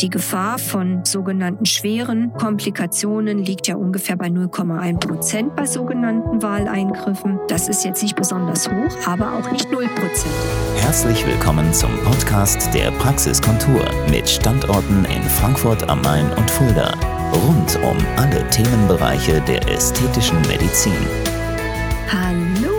die Gefahr von sogenannten schweren Komplikationen liegt ja ungefähr bei 0,1 Prozent bei sogenannten Wahleingriffen. Das ist jetzt nicht besonders hoch, aber auch nicht 0 Prozent. Herzlich willkommen zum Podcast der Praxiskontur mit Standorten in Frankfurt am Main und Fulda. Rund um alle Themenbereiche der ästhetischen Medizin. Hallo,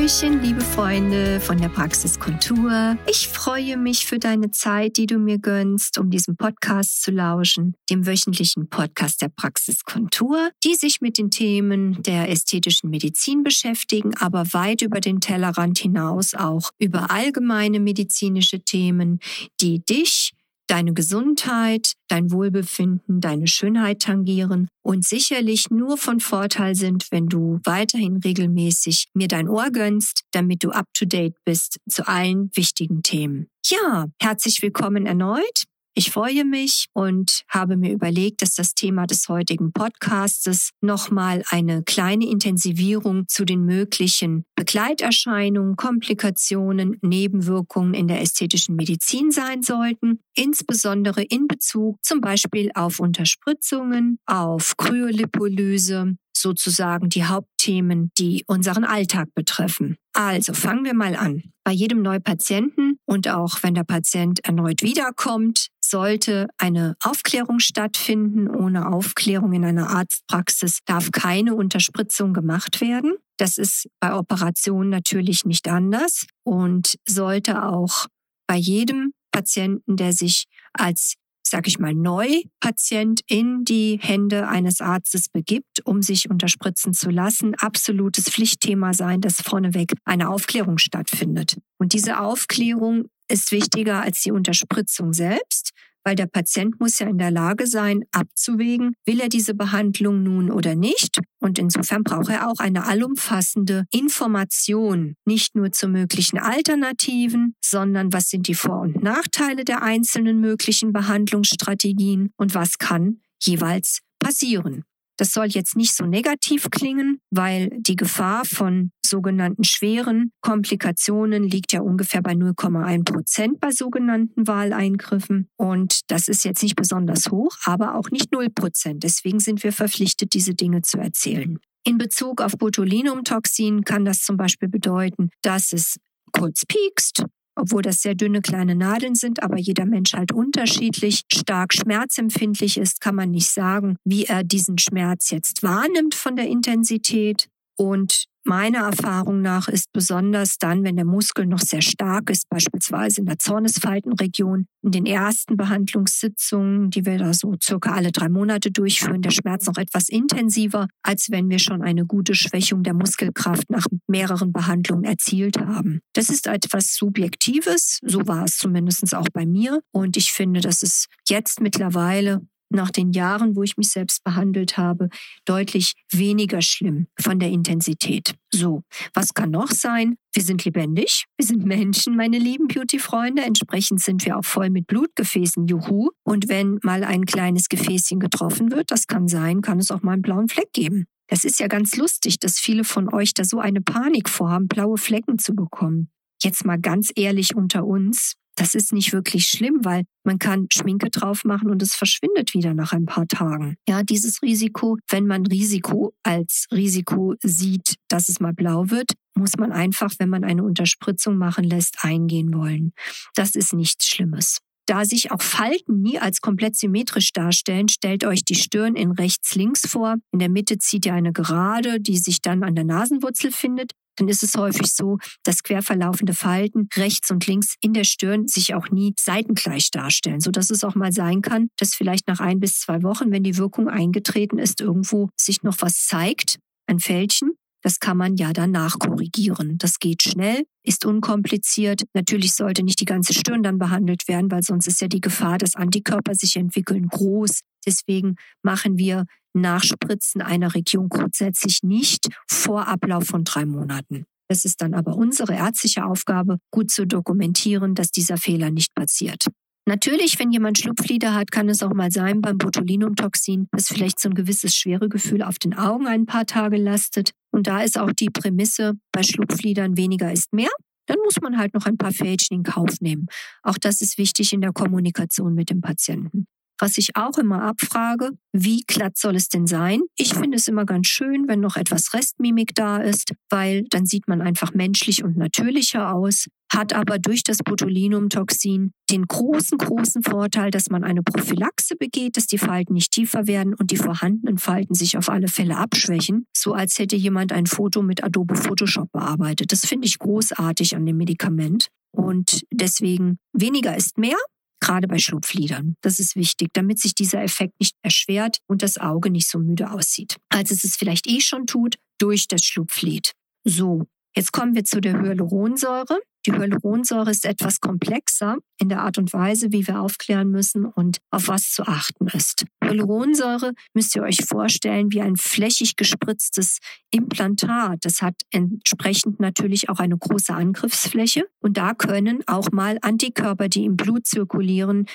Hallöchen, liebe Freunde von der Praxiskontur. Ich freue mich für deine Zeit, die du mir gönnst, um diesem Podcast zu lauschen, dem wöchentlichen Podcast der Praxiskontur, die sich mit den Themen der ästhetischen Medizin beschäftigen, aber weit über den Tellerrand hinaus auch über allgemeine medizinische Themen, die dich deine Gesundheit, dein Wohlbefinden, deine Schönheit tangieren und sicherlich nur von Vorteil sind, wenn du weiterhin regelmäßig mir dein Ohr gönnst, damit du up-to-date bist zu allen wichtigen Themen. Ja, herzlich willkommen erneut. Ich freue mich und habe mir überlegt, dass das Thema des heutigen Podcastes nochmal eine kleine Intensivierung zu den möglichen Begleiterscheinungen, Komplikationen, Nebenwirkungen in der ästhetischen Medizin sein sollten, insbesondere in Bezug zum Beispiel auf Unterspritzungen, auf Kryolipolyse, sozusagen die Hauptthemen, die unseren Alltag betreffen. Also fangen wir mal an. Bei jedem Neupatienten und auch wenn der Patient erneut wiederkommt, sollte eine Aufklärung stattfinden. Ohne Aufklärung in einer Arztpraxis darf keine Unterspritzung gemacht werden. Das ist bei Operationen natürlich nicht anders und sollte auch bei jedem Patienten, der sich als sag ich mal, Neupatient in die Hände eines Arztes begibt, um sich unterspritzen zu lassen, absolutes Pflichtthema sein, dass vorneweg eine Aufklärung stattfindet. Und diese Aufklärung ist wichtiger als die Unterspritzung selbst, weil der Patient muss ja in der Lage sein, abzuwägen, will er diese Behandlung nun oder nicht. Und insofern braucht er auch eine allumfassende Information, nicht nur zu möglichen Alternativen, sondern was sind die Vor- und Nachteile der einzelnen möglichen Behandlungsstrategien und was kann jeweils passieren. Das soll jetzt nicht so negativ klingen, weil die Gefahr von sogenannten schweren Komplikationen liegt ja ungefähr bei 0,1 Prozent bei sogenannten Wahleingriffen. Und das ist jetzt nicht besonders hoch, aber auch nicht 0 Prozent. Deswegen sind wir verpflichtet, diese Dinge zu erzählen. In Bezug auf Botulinumtoxin kann das zum Beispiel bedeuten, dass es kurz piekst, obwohl das sehr dünne kleine Nadeln sind, aber jeder Mensch halt unterschiedlich stark schmerzempfindlich ist, kann man nicht sagen, wie er diesen Schmerz jetzt wahrnimmt von der Intensität. Und Meiner Erfahrung nach ist besonders dann, wenn der Muskel noch sehr stark ist, beispielsweise in der Zornesfaltenregion, in den ersten Behandlungssitzungen, die wir da so circa alle drei Monate durchführen, der Schmerz noch etwas intensiver, als wenn wir schon eine gute Schwächung der Muskelkraft nach mehreren Behandlungen erzielt haben. Das ist etwas Subjektives, so war es zumindest auch bei mir. Und ich finde, dass es jetzt mittlerweile nach den Jahren, wo ich mich selbst behandelt habe, deutlich weniger schlimm von der Intensität. So, was kann noch sein? Wir sind lebendig, wir sind Menschen, meine lieben Beauty-Freunde. Entsprechend sind wir auch voll mit Blutgefäßen, juhu. Und wenn mal ein kleines Gefäßchen getroffen wird, das kann sein, kann es auch mal einen blauen Fleck geben. Das ist ja ganz lustig, dass viele von euch da so eine Panik vorhaben, blaue Flecken zu bekommen. Jetzt mal ganz ehrlich unter uns, das ist nicht wirklich schlimm, weil man kann Schminke drauf machen und es verschwindet wieder nach ein paar Tagen. Ja, dieses Risiko, wenn man Risiko als Risiko sieht, dass es mal blau wird, muss man einfach, wenn man eine Unterspritzung machen lässt, eingehen wollen. Das ist nichts Schlimmes. Da sich auch Falten nie als komplett symmetrisch darstellen, stellt euch die Stirn in rechts-links vor. In der Mitte zieht ihr eine Gerade, die sich dann an der Nasenwurzel findet dann ist es häufig so, dass quer verlaufende Falten rechts und links in der Stirn sich auch nie seitengleich darstellen, so dass es auch mal sein kann, dass vielleicht nach ein bis zwei Wochen, wenn die Wirkung eingetreten ist, irgendwo sich noch was zeigt, ein Fältchen. Das kann man ja dann nachkorrigieren. Das geht schnell, ist unkompliziert. Natürlich sollte nicht die ganze Stirn dann behandelt werden, weil sonst ist ja die Gefahr, dass Antikörper sich entwickeln, groß. Deswegen machen wir Nachspritzen einer Region grundsätzlich nicht vor Ablauf von drei Monaten. Es ist dann aber unsere ärztliche Aufgabe, gut zu dokumentieren, dass dieser Fehler nicht passiert. Natürlich, wenn jemand Schlupflider hat, kann es auch mal sein beim Botulinumtoxin, dass vielleicht so ein gewisses Schweregefühl auf den Augen ein paar Tage lastet. Und da ist auch die Prämisse, bei Schlupflidern weniger ist mehr. Dann muss man halt noch ein paar Fältchen in Kauf nehmen. Auch das ist wichtig in der Kommunikation mit dem Patienten. Was ich auch immer abfrage, wie glatt soll es denn sein? Ich finde es immer ganz schön, wenn noch etwas Restmimik da ist, weil dann sieht man einfach menschlich und natürlicher aus, hat aber durch das Botulinumtoxin den großen, großen Vorteil, dass man eine Prophylaxe begeht, dass die Falten nicht tiefer werden und die vorhandenen Falten sich auf alle Fälle abschwächen, so als hätte jemand ein Foto mit Adobe Photoshop bearbeitet. Das finde ich großartig an dem Medikament. Und deswegen weniger ist mehr gerade bei Schlupflidern. Das ist wichtig, damit sich dieser Effekt nicht erschwert und das Auge nicht so müde aussieht, als es es vielleicht eh schon tut durch das Schlupflid. So, jetzt kommen wir zu der Hyaluronsäure. Die Hyaluronsäure ist etwas komplexer in der Art und Weise, wie wir aufklären müssen und auf was zu achten ist. Hyaluronsäure müsst ihr euch vorstellen wie ein flächig gespritztes Implantat. Das hat entsprechend natürlich auch eine große Angriffsfläche und da können auch mal Antikörper, die im Blut zirkulieren,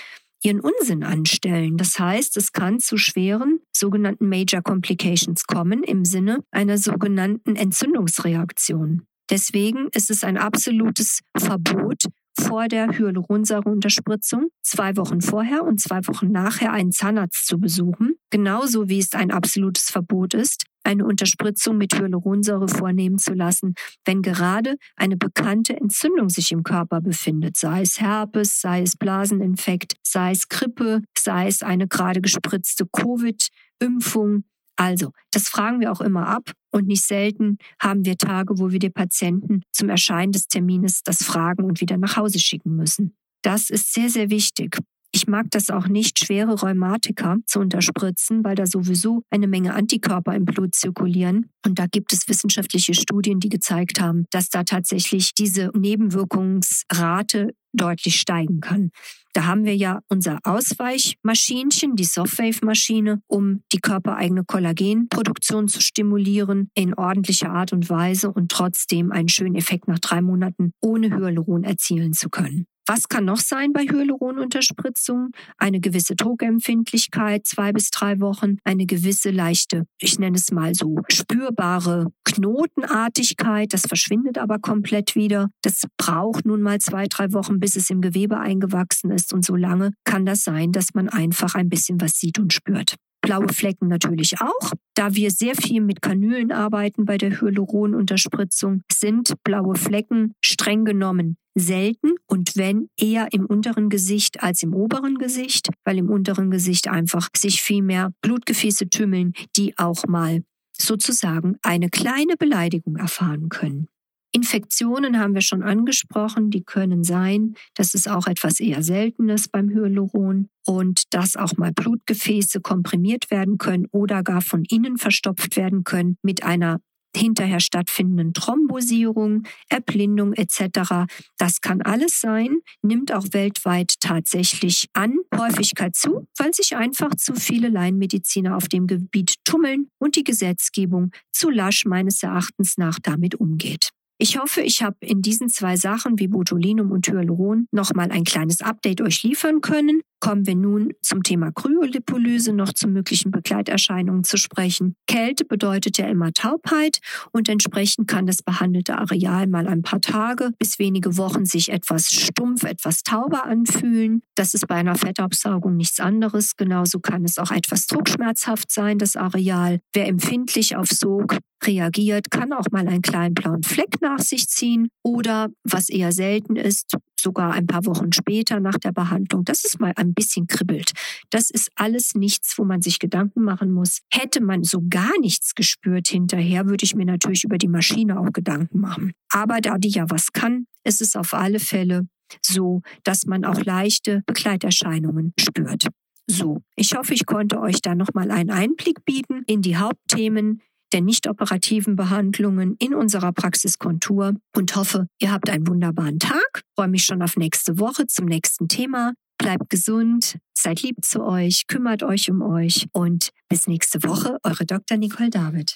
ihren Unsinn anstellen. Das heißt, es kann zu schweren sogenannten Major Complications kommen im Sinne einer sogenannten Entzündungsreaktion. Deswegen ist es ein absolutes Verbot, vor der Hyaluronsäureunterspritzung zwei Wochen vorher und zwei Wochen nachher einen Zahnarzt zu besuchen, genauso wie es ein absolutes Verbot ist, eine Unterspritzung mit Hyaluronsäure vornehmen zu lassen, wenn gerade eine bekannte Entzündung sich im Körper befindet, sei es Herpes, sei es Blaseninfekt, sei es Grippe, sei es eine gerade gespritzte Covid-Impfung also, das fragen wir auch immer ab und nicht selten haben wir Tage, wo wir die Patienten zum Erscheinen des Termines das fragen und wieder nach Hause schicken müssen. Das ist sehr, sehr wichtig. Ich mag das auch nicht, schwere Rheumatiker zu unterspritzen, weil da sowieso eine Menge Antikörper im Blut zirkulieren. Und da gibt es wissenschaftliche Studien, die gezeigt haben, dass da tatsächlich diese Nebenwirkungsrate deutlich steigen kann. Da haben wir ja unser Ausweichmaschinchen, die Softwave-Maschine, um die körpereigene Kollagenproduktion zu stimulieren in ordentlicher Art und Weise und trotzdem einen schönen Effekt nach drei Monaten ohne Hyaluron erzielen zu können. Was kann noch sein bei Hyaluronunterspritzung? Eine gewisse Druckempfindlichkeit, zwei bis drei Wochen, eine gewisse leichte, ich nenne es mal so, spürbare Knotenartigkeit, das verschwindet aber komplett wieder. Das braucht nun mal zwei, drei Wochen, bis es im Gewebe eingewachsen ist und so lange kann das sein, dass man einfach ein bisschen was sieht und spürt. Blaue Flecken natürlich auch. Da wir sehr viel mit Kanülen arbeiten bei der Hyaluronunterspritzung, sind blaue Flecken streng genommen selten und wenn eher im unteren Gesicht als im oberen Gesicht, weil im unteren Gesicht einfach sich viel mehr Blutgefäße tümmeln, die auch mal sozusagen eine kleine Beleidigung erfahren können. Infektionen haben wir schon angesprochen, die können sein. Das ist auch etwas eher Seltenes beim Hyaluron und dass auch mal Blutgefäße komprimiert werden können oder gar von innen verstopft werden können mit einer hinterher stattfindenden Thrombosierung, Erblindung etc. Das kann alles sein, nimmt auch weltweit tatsächlich an Häufigkeit zu, weil sich einfach zu viele Laienmediziner auf dem Gebiet tummeln und die Gesetzgebung zu lasch meines Erachtens nach damit umgeht. Ich hoffe, ich habe in diesen zwei Sachen wie Botulinum und Hyaluron nochmal ein kleines Update euch liefern können. Kommen wir nun zum Thema Kryolipolyse noch zu möglichen Begleiterscheinungen zu sprechen. Kälte bedeutet ja immer Taubheit und entsprechend kann das behandelte Areal mal ein paar Tage bis wenige Wochen sich etwas stumpf, etwas tauber anfühlen. Das ist bei einer Fettabsaugung nichts anderes. Genauso kann es auch etwas druckschmerzhaft sein, das Areal. Wer empfindlich auf Sog reagiert, kann auch mal einen kleinen blauen Fleck nach sich ziehen oder, was eher selten ist, sogar ein paar Wochen später nach der Behandlung, dass es mal ein bisschen kribbelt. Das ist alles nichts, wo man sich Gedanken machen muss. Hätte man so gar nichts gespürt hinterher, würde ich mir natürlich über die Maschine auch Gedanken machen. Aber da die ja was kann, ist es auf alle Fälle so, dass man auch leichte Begleiterscheinungen spürt. So, ich hoffe, ich konnte euch da nochmal einen Einblick bieten in die Hauptthemen, der nicht operativen Behandlungen in unserer Praxiskontur und hoffe, ihr habt einen wunderbaren Tag. Freue mich schon auf nächste Woche zum nächsten Thema. Bleibt gesund, seid lieb zu euch, kümmert euch um euch und bis nächste Woche, eure Dr. Nicole David.